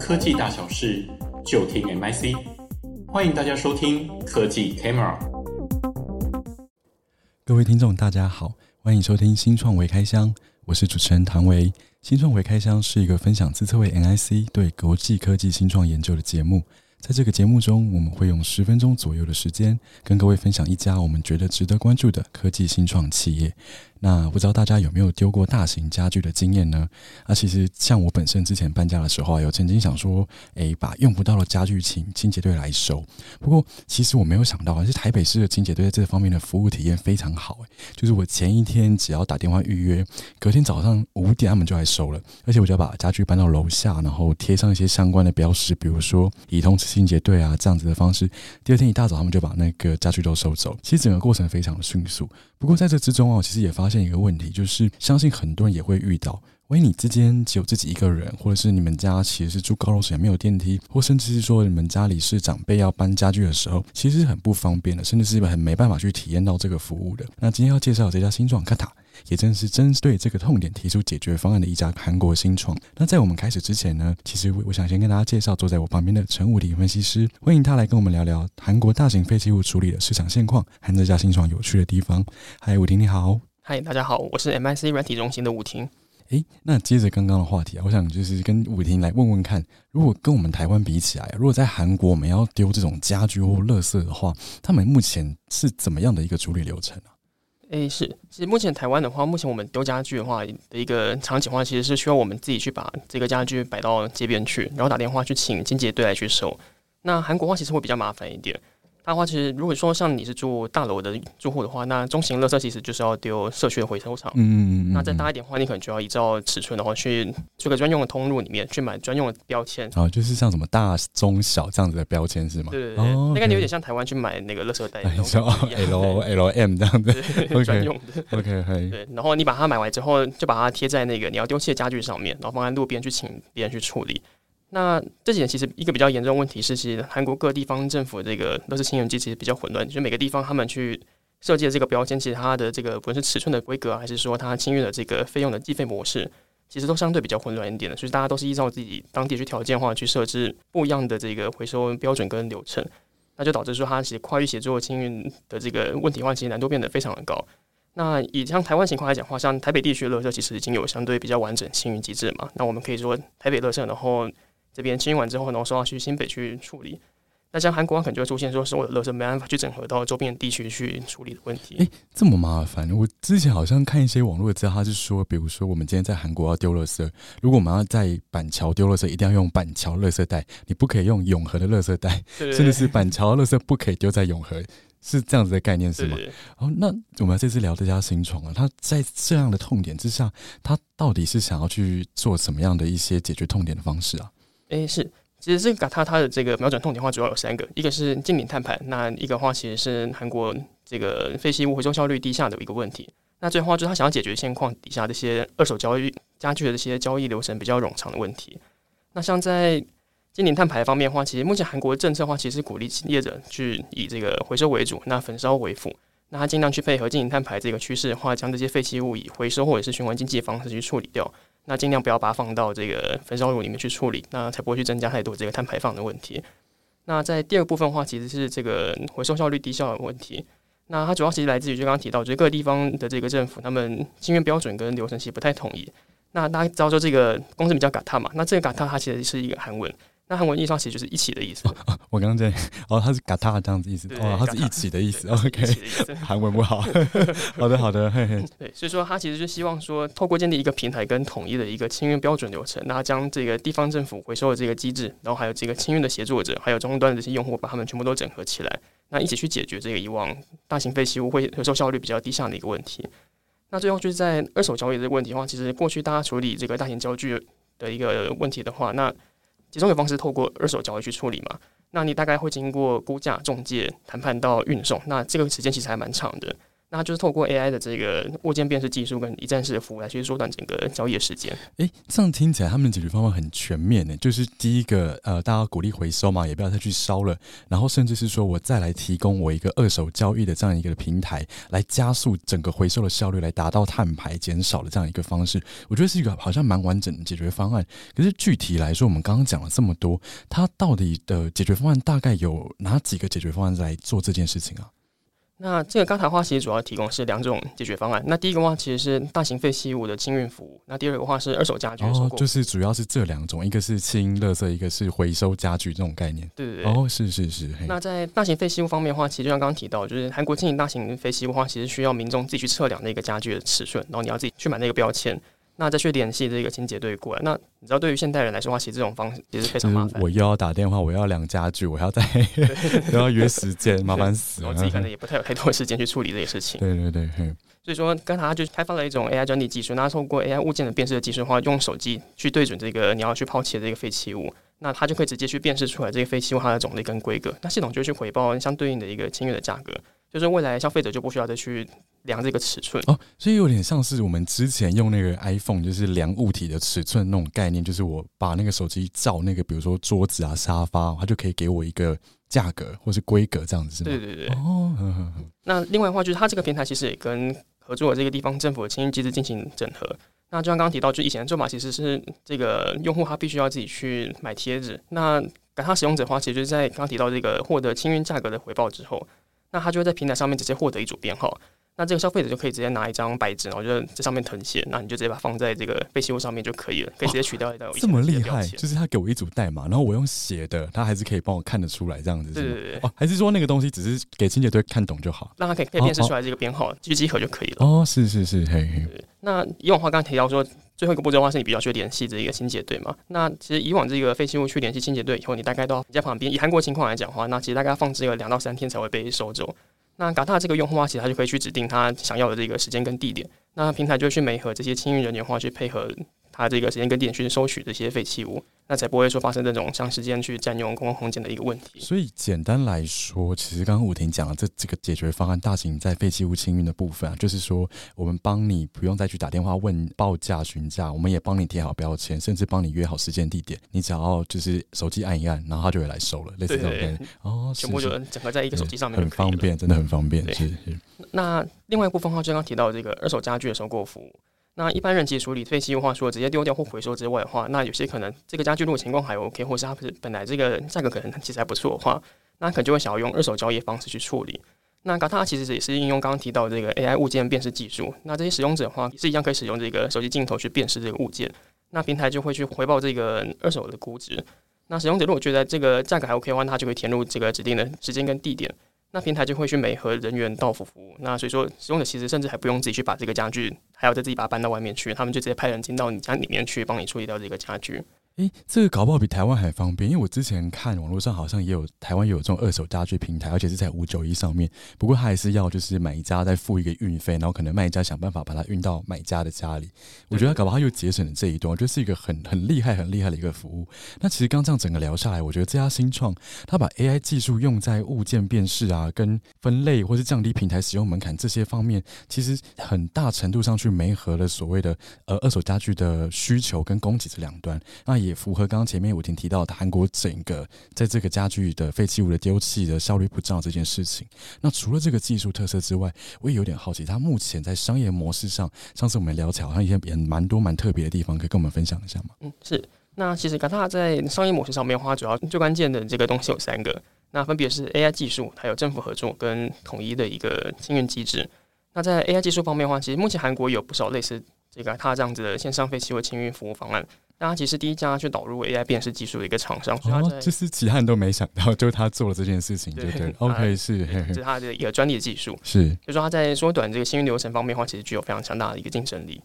科技大小事，就听 MIC。欢迎大家收听科技 Camera。各位听众，大家好，欢迎收听新创微开箱，我是主持人唐维。新创微开箱是一个分享资策会 MIC 对国际科技新创研究的节目。在这个节目中，我们会用十分钟左右的时间，跟各位分享一家我们觉得值得关注的科技新创企业。那不知道大家有没有丢过大型家具的经验呢？那其实像我本身之前搬家的时候啊，有曾经想说，诶，把用不到的家具请清洁队来收。不过其实我没有想到，是台北市的清洁队在这方面的服务体验非常好。诶，就是我前一天只要打电话预约，隔天早上五点他们就来收了，而且我就要把家具搬到楼下，然后贴上一些相关的标识，比如说已通知清洁队啊这样子的方式。第二天一大早他们就把那个家具都收走。其实整个过程非常的迅速。不过在这之中哦，其实也发现一个问题，就是相信很多人也会遇到，万一你之间只有自己一个人，或者是你们家其实是住高楼层，没有电梯，或甚至是说你们家里是长辈要搬家具的时候，其实是很不方便的，甚至是很没办法去体验到这个服务的。那今天要介绍这家新创卡塔也正是针对这个痛点提出解决方案的一家韩国新创。那在我们开始之前呢，其实我想先跟大家介绍坐在我旁边的陈武廷分析师，欢迎他来跟我们聊聊韩国大型废弃物处理的市场现况和这家新创有趣的地方。嗨，武廷你好。嗨，大家好，我是 MIC 软体中心的武婷。诶，那接着刚刚的话题啊，我想就是跟武婷来问问看，如果跟我们台湾比起来，如果在韩国我们要丢这种家具或垃圾的话，他们目前是怎么样的一个处理流程啊？诶，是，其实目前台湾的话，目前我们丢家具的话的一个场景话，其实是需要我们自己去把这个家具摆到街边去，然后打电话去请清洁队来去收。那韩国话其实会比较麻烦一点。它的话，其实如果说像你是住大楼的住户的话，那中型垃圾其实就是要丢社区的回收场。嗯嗯嗯。那再大一点的话，你可能就要依照尺寸的话，去这个专用的通路里面去买专用的标签。哦，就是像什么大、中、小这样子的标签是吗？对对对。哦。那个你有点像台湾去买那个垃圾袋。你说 L L M 这样子。专用的。OK。对，然后你把它买完之后，就把它贴在那个你要丢弃的家具上面，然后放在路边去请别人去处理。那这几年其实一个比较严重的问题是，其实韩国各地方政府这个都是清运机其实比较混乱，就每个地方他们去设计的这个标签，其实它的这个不论是尺寸的规格，还是说它清运的这个费用的计费模式，其实都相对比较混乱一点的。所以大家都是依照自己当地去条件化去设置不一样的这个回收标准跟流程，那就导致说它其实跨域协作清运的这个问题的话，其实难度变得非常的高。那以像台湾情况来讲话，像台北地区的垃圾其实已经有相对比较完整清运机制嘛，那我们可以说台北垃圾，然后。这边清完之后，然后送到去新北去处理。那像韩国可能就会出现说，所有的垃圾没办法去整合到周边地区去处理的问题。诶，这么麻烦！我之前好像看一些网络的资料，他是说，比如说我们今天在韩国要丢垃圾，如果我们要在板桥丢垃圾，一定要用板桥垃圾袋，你不可以用永和的垃圾袋，甚至是板桥垃圾不可以丢在永和，是这样子的概念是吗？哦，那我们这次聊这家新创啊，它在这样的痛点之下，它到底是想要去做什么样的一些解决痛点的方式啊？诶，是，其实这个它它的这个瞄准痛点的话，主要有三个，一个是净零碳排，那一个话其实是韩国这个废弃物回收效率低下的一个问题，那最后话就是他想要解决现况底下这些二手交易家具的这些交易流程比较冗长的问题。那像在净零碳排方面的话，其实目前韩国政策的话，其实鼓励业者去以这个回收为主，那焚烧为辅，那他尽量去配合净零碳排这个趋势的话，将这些废弃物以回收或者是循环经济的方式去处理掉。那尽量不要把它放到这个焚烧炉里面去处理，那才不会去增加太多这个碳排放的问题。那在第二部分的话，其实是这个回收效率低效的问题。那它主要其实来自于就刚刚提到，就是各个地方的这个政府，他们清运标准跟流程其实不太统一。那大家知道说这个公司比较感叹嘛，那这个 Kata 它其实是一个韩文。那韩文意思上其实就是一起的意思。哦、我刚刚在哦，它是嘎塔这样子意思。哦，它是一起的意思。OK，韩文不好。好的，好的。嘿嘿。对，所以说他其实就希望说，透过建立一个平台跟统一的一个清运标准流程，那将这个地方政府回收的这个机制，然后还有这个清运的协作者，还有终端的这些用户，把他们全部都整合起来，那一起去解决这个以往大型废弃物会回收效率比较低下的一个问题。那最后就是在二手交易这个问题的话，其实过去大家处理这个大型家具的一个问题的话，那其中一个方式透过二手交易去处理嘛，那你大概会经过估价、中介、谈判到运送，那这个时间其实还蛮长的。那就是透过 AI 的这个物件辨识技术跟一站式的服务来去缩短整个交易的时间。诶，这样听起来他们的解决方案很全面呢。就是第一个，呃，大家鼓励回收嘛，也不要再去烧了。然后甚至是说我再来提供我一个二手交易的这样一个平台，来加速整个回收的效率，来达到碳排减少的这样一个方式。我觉得是一个好像蛮完整的解决方案。可是具体来说，我们刚刚讲了这么多，它到底的解决方案大概有哪几个解决方案来做这件事情啊？那这个嘎塔的话，其实主要提供是两种解决方案。那第一个话，其实是大型废弃物的清运服务；那第二个话是二手家具。哦，就是主要是这两种，一个是清垃圾，一个是回收家具这种概念。对对对。哦，是是是。那在大型废弃物方面的话，其实就像刚刚提到，就是韩国进行大型废弃物的话，其实需要民众自己去测量那个家具的尺寸，然后你要自己去买那个标签。那再去联系这个清洁队过来。那你知道，对于现代人来说的话，其实这种方式也是非常麻烦。我又要打电话，我要量家具，我要再 又要约时间，麻烦死了。我自己可能也不太有太多时间去处理这些事情。对对对，所以说，刚才他就开发了一种 AI 专利技术，那透过 AI 物件的辨识的技术的话，用手机去对准这个你要去抛弃的这个废弃物，那它就可以直接去辨识出来这个废弃物它的种类跟规格，那系统就去回报相对应的一个清运的价格。就是未来消费者就不需要再去量这个尺寸哦，所以有点像是我们之前用那个 iPhone，就是量物体的尺寸那种概念，就是我把那个手机照那个，比如说桌子啊、沙发，它就可以给我一个价格或是规格这样子，是吗？对对对。哦，呵呵呵。那另外的话，就是它这个平台其实也跟合作的这个地方政府的清运机制进行整合。那就像刚刚提到，就以前的做法其实是这个用户他必须要自己去买贴纸，那给他使用者的话，其实就是在刚刚提到这个获得清运价格的回报之后。那他就会在平台上面直接获得一组编号，那这个消费者就可以直接拿一张白纸，然后就在上面誊写，那你就直接把它放在这个废弃物上面就可以了，可以直接取掉一道。这么厉害，就是他给我一组代码，然后我用写的，他还是可以帮我看得出来这样子。对对对。哦，还是说那个东西只是给清洁队看懂就好，让他可以可以辨识出来这个编号，去集合就可以了。哦，是是是，嘿嘿。那以往的话，刚刚提到说最后一个步骤的话，是你比较去联系这一个清洁队嘛？那其实以往这个废弃物去联系清洁队以后，你大概都要在旁边。以韩国情况来讲的话，那其实大概要放置个两到三天才会被收走。那 Gata 这个用户话，其实他就可以去指定他想要的这个时间跟地点，那平台就会去媒合这些清运人员话去配合他这个时间跟地点去收取这些废弃物。那才不会说发生这种长时间去占用公共空间的一个问题。所以简单来说，其实刚刚武婷讲的这这个解决方案，大型在废弃物清运的部分啊，就是说我们帮你不用再去打电话问报价询价，我们也帮你贴好标签，甚至帮你约好时间地点，你只要就是手机按一按，然后他就会来收了，类似这种概念。哦，全部就整合在一个手机上面，很方便，真的很方便。是是。那另外一部分的话，就刚刚提到这个二手家具的收购服务。那一般人其实处理废弃物的话，除了直接丢掉或回收之外的话，那有些可能这个家具如果情况还 OK，或是它本来这个价格可能其实还不错的话，那可能就会想要用二手交易方式去处理。那 Gata 其实也是应用刚刚提到的这个 AI 物件辨识技术。那这些使用者的话，是一样可以使用这个手机镜头去辨识这个物件，那平台就会去回报这个二手的估值。那使用者如果觉得这个价格还 OK 的话，那他就会填入这个指定的时间跟地点。那平台就会去美和人员到府服务，那所以说使用者其实甚至还不用自己去把这个家具，还要再自己把它搬到外面去，他们就直接派人进到你家里面去帮你处理掉这个家具。诶，这个搞不好比台湾还方便，因为我之前看网络上好像也有台湾也有这种二手家具平台，而且是在五九一上面。不过他还是要就是买家再付一个运费，然后可能卖家想办法把它运到买家的家里。我觉得搞不好又节省了这一段，我觉得是一个很很厉害很厉害的一个服务。那其实刚这样整个聊下来，我觉得这家新创他把 AI 技术用在物件辨识啊、跟分类或是降低平台使用门槛这些方面，其实很大程度上去媒合了所谓的呃二手家具的需求跟供给这两端。那也符合刚刚前面我已经提到的韩国整个在这个家具的废弃物的丢弃的效率不彰这件事情。那除了这个技术特色之外，我也有点好奇，它目前在商业模式上，上次我们聊起来好像也也蛮多蛮特别的地方，可以跟我们分享一下吗？嗯，是。那其实 Gata 在商业模式上面的话，主要最关键的这个东西有三个，那分别是 AI 技术，还有政府合作跟统一的一个清运机制。那在 AI 技术方面的话，其实目前韩国有不少类似这个它这样子的线上废弃物清运服务方案。那他其实第一家去导入 AI 辨识技术的一个厂商，哦，这是其他人都没想到，就是他做了这件事情，对对，对，OK 是，这是他的一个专利的技术，是，就是说他在缩短这个清运流程方面的话，其实具有非常强大的一个竞争力。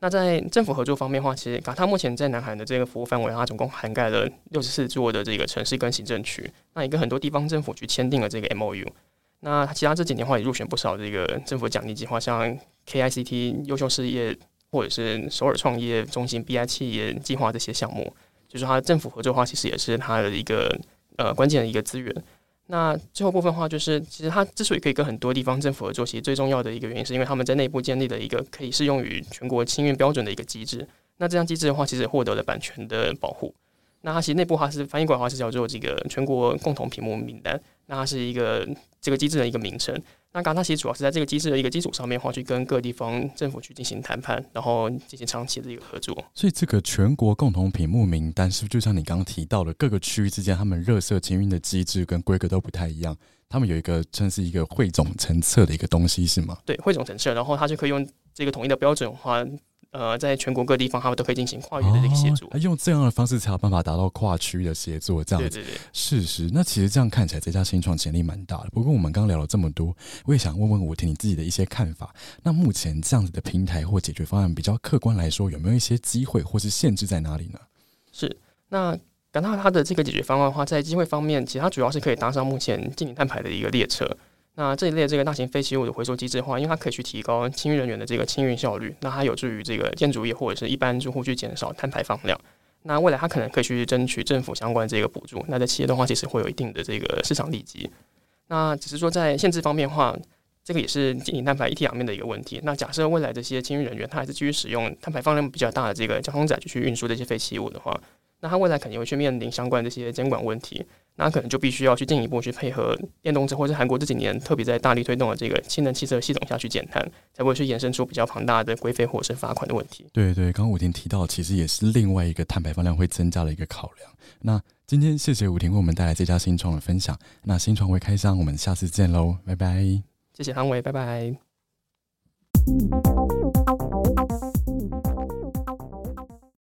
那在政府合作方面的话，其实 Gata 目前在南韩的这个服务范围，它总共涵盖了六十四座的这个城市跟行政区，那也跟很多地方政府去签订了这个 MOU。那其他这几年的话也入选不少这个政府奖励计划，像 KICT 优秀事业。或者是首尔创业中心 BI 企业计划这些项目，就是它政府合作的话，其实也是它的一个呃关键的一个资源。那最后部分的话，就是其实它之所以可以跟很多地方政府合作，其实最重要的一个原因，是因为他们在内部建立了一个可以适用于全国清运标准的一个机制。那这样机制的话，其实获得了版权的保护。那它其实内部话是翻译过来的话是叫做这个全国共同屏幕名单。那它是一个这个机制的一个名称。那 GATA 其实主要是在这个机制的一个基础上面的话，去跟各地方政府去进行谈判，然后进行长期的一个合作。所以这个全国共同品目名单是不是就像你刚刚提到的，各个区域之间他们热色清运的机制跟规格都不太一样？他们有一个算是一个汇总成册的一个东西是吗？对，汇总成册，然后它就可以用这个统一的标准的话。呃，在全国各地方，他们都可以进行跨域的这个协作。哦，用这样的方式才有办法达到跨区的协作，这样子。对对对，是是。那其实这样看起来，这家新创潜力蛮大的。不过我们刚刚聊了这么多，我也想问问吴婷你自己的一些看法。那目前这样子的平台或解决方案，比较客观来说，有没有一些机会或是限制在哪里呢？是。那 GATA 它的这个解决方案的话，在机会方面，其实它主要是可以搭上目前净零碳排的一个列车。那这一类这个大型废弃物的回收机制的话，因为它可以去提高清运人员的这个清运效率，那它有助于这个建筑业或者是一般住户去减少碳排放量。那未来它可能可以去争取政府相关的这个补助。那在企业的话，其实会有一定的这个市场利基。那只是说在限制方面的话，这个也是净零碳排一体两面的一个问题。那假设未来这些清运人员他还是继续使用碳排放量比较大的这个交通载具去运输这些废弃物的话，那他未来肯定会去面临相关的这些监管问题。那可能就必须要去进一步去配合电动车，或是韩国这几年特别在大力推动的这个氢能汽车系统下去减碳，才不会去衍生出比较庞大的规费或者是罚款的问题。对对，刚刚伍廷提到，其实也是另外一个碳排放量会增加的一个考量。那今天谢谢伍廷为我们带来这家新创的分享。那新创会开箱，我们下次见喽，拜拜。谢谢韩伟，拜拜。